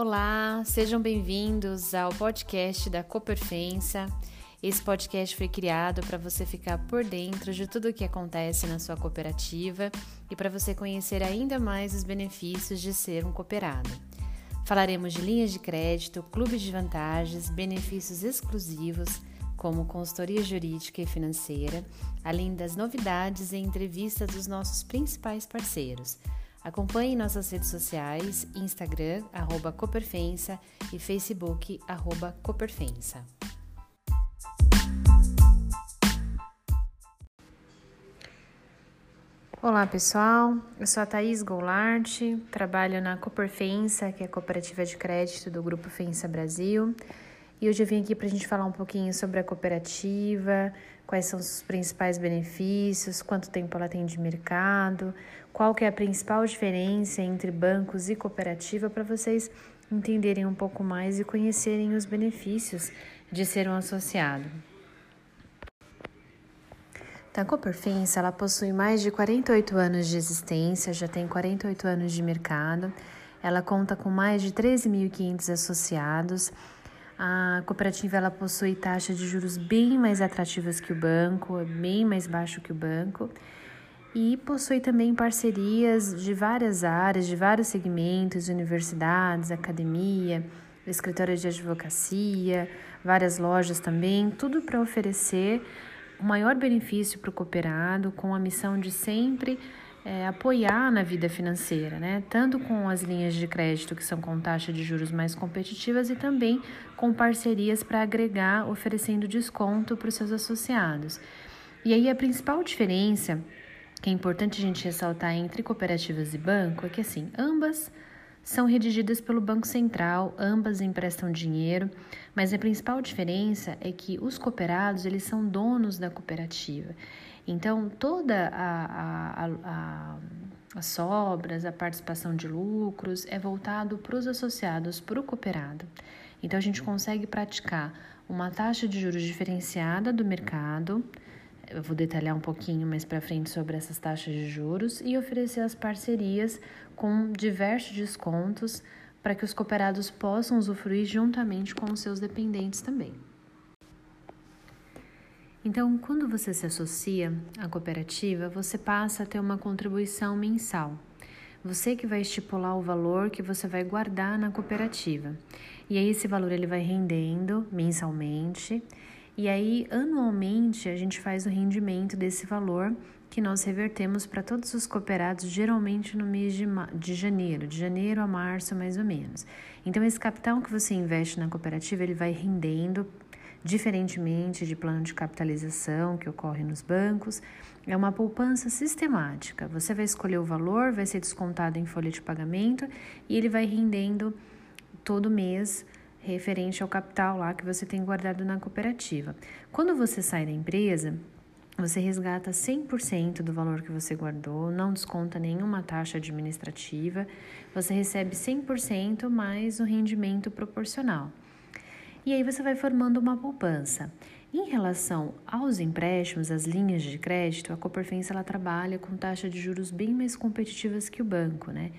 Olá, sejam bem-vindos ao podcast da Cooperfensa. Esse podcast foi criado para você ficar por dentro de tudo o que acontece na sua cooperativa e para você conhecer ainda mais os benefícios de ser um cooperado. Falaremos de linhas de crédito, clubes de vantagens, benefícios exclusivos, como consultoria jurídica e financeira, além das novidades e entrevistas dos nossos principais parceiros. Acompanhe nossas redes sociais, Instagram, arroba Cooperfensa e Facebook, arroba Cooperfensa. Olá pessoal, eu sou a Thaís Goulart, trabalho na Cooperfensa, que é a cooperativa de crédito do Grupo Fensa Brasil. E hoje eu vim aqui para a gente falar um pouquinho sobre a cooperativa, quais são os principais benefícios, quanto tempo ela tem de mercado, qual que é a principal diferença entre bancos e cooperativa para vocês entenderem um pouco mais e conhecerem os benefícios de ser um associado. A Cooperfense, ela possui mais de 48 anos de existência, já tem 48 anos de mercado. Ela conta com mais de 13.500 associados. A cooperativa ela possui taxas de juros bem mais atrativas que o banco, bem mais baixo que o banco. E possui também parcerias de várias áreas, de vários segmentos, universidades, academia, escritórios de advocacia, várias lojas também, tudo para oferecer o maior benefício para o cooperado, com a missão de sempre é, apoiar na vida financeira, né? Tanto com as linhas de crédito que são com taxa de juros mais competitivas e também com parcerias para agregar, oferecendo desconto para os seus associados. E aí a principal diferença que é importante a gente ressaltar entre cooperativas e banco é que assim, ambas são redigidas pelo Banco Central, ambas emprestam dinheiro, mas a principal diferença é que os cooperados eles são donos da cooperativa. Então, toda a, a, a, as sobras, a participação de lucros é voltado para os associados, para o cooperado. Então, a gente consegue praticar uma taxa de juros diferenciada do mercado, eu vou detalhar um pouquinho mais para frente sobre essas taxas de juros e oferecer as parcerias com diversos descontos para que os cooperados possam usufruir juntamente com os seus dependentes também. Então, quando você se associa à cooperativa, você passa a ter uma contribuição mensal. Você que vai estipular o valor que você vai guardar na cooperativa. E aí esse valor ele vai rendendo mensalmente e aí, anualmente, a gente faz o rendimento desse valor que nós revertemos para todos os cooperados, geralmente no mês de, de janeiro, de janeiro a março, mais ou menos. Então, esse capital que você investe na cooperativa, ele vai rendendo, diferentemente de plano de capitalização que ocorre nos bancos, é uma poupança sistemática. Você vai escolher o valor, vai ser descontado em folha de pagamento e ele vai rendendo todo mês referente ao capital lá que você tem guardado na cooperativa. Quando você sai da empresa, você resgata 100% do valor que você guardou, não desconta nenhuma taxa administrativa, você recebe 100% mais o rendimento proporcional. E aí você vai formando uma poupança. Em relação aos empréstimos, as linhas de crédito, a Cooperfense ela trabalha com taxas de juros bem mais competitivas que o banco, né?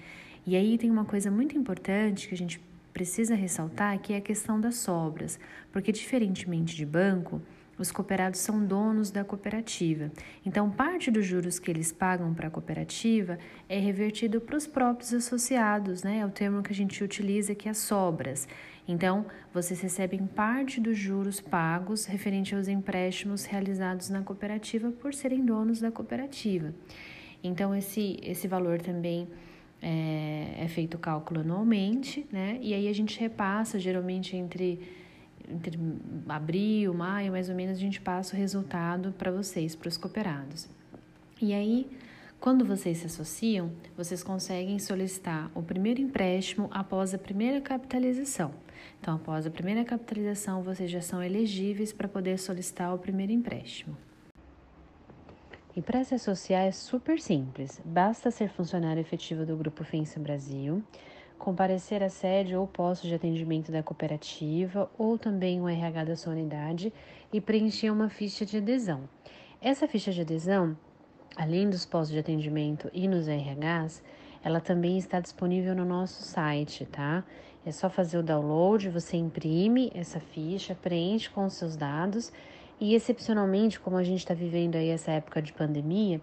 E aí tem uma coisa muito importante que a gente precisa ressaltar que é a questão das sobras, porque diferentemente de banco, os cooperados são donos da cooperativa. Então, parte dos juros que eles pagam para a cooperativa é revertido para os próprios associados, né? É o termo que a gente utiliza que é sobras. Então, vocês recebem parte dos juros pagos referente aos empréstimos realizados na cooperativa por serem donos da cooperativa. Então, esse, esse valor também é, é feito o cálculo anualmente, né? E aí a gente repassa, geralmente entre, entre abril, maio, mais ou menos, a gente passa o resultado para vocês, para os cooperados. E aí, quando vocês se associam, vocês conseguem solicitar o primeiro empréstimo após a primeira capitalização. Então, após a primeira capitalização, vocês já são elegíveis para poder solicitar o primeiro empréstimo. E para se associar é super simples, basta ser funcionário efetivo do Grupo Fensa Brasil, comparecer à sede ou posto de atendimento da cooperativa ou também o RH da sua unidade e preencher uma ficha de adesão. Essa ficha de adesão, além dos postos de atendimento e nos RHs, ela também está disponível no nosso site, tá? É só fazer o download, você imprime essa ficha, preenche com os seus dados e, excepcionalmente, como a gente está vivendo aí essa época de pandemia,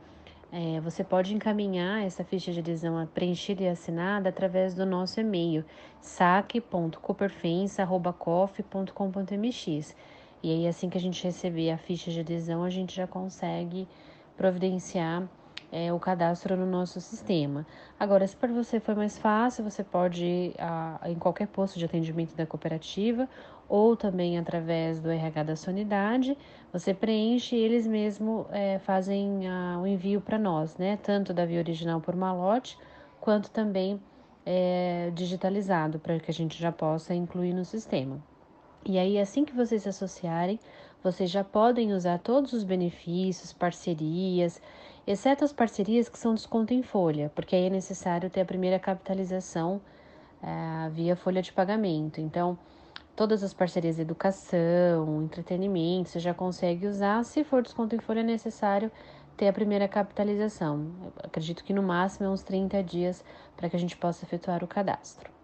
é, você pode encaminhar essa ficha de adesão preenchida e assinada através do nosso e-mail saque.cooperfence.coff.com.mx. E aí, assim que a gente receber a ficha de adesão, a gente já consegue providenciar é, o cadastro no nosso sistema. Agora, se para você for mais fácil, você pode ir a, em qualquer posto de atendimento da cooperativa ou também através do RH da sua unidade, você preenche e eles mesmo é, fazem a, o envio para nós, né? Tanto da via original por malote, quanto também é, digitalizado, para que a gente já possa incluir no sistema. E aí, assim que vocês se associarem, vocês já podem usar todos os benefícios, parcerias, exceto as parcerias que são desconto em folha, porque aí é necessário ter a primeira capitalização é, via folha de pagamento. Então, todas as parcerias de educação, entretenimento, você já consegue usar. Se for desconto em folha, é necessário ter a primeira capitalização. Eu acredito que no máximo é uns 30 dias para que a gente possa efetuar o cadastro.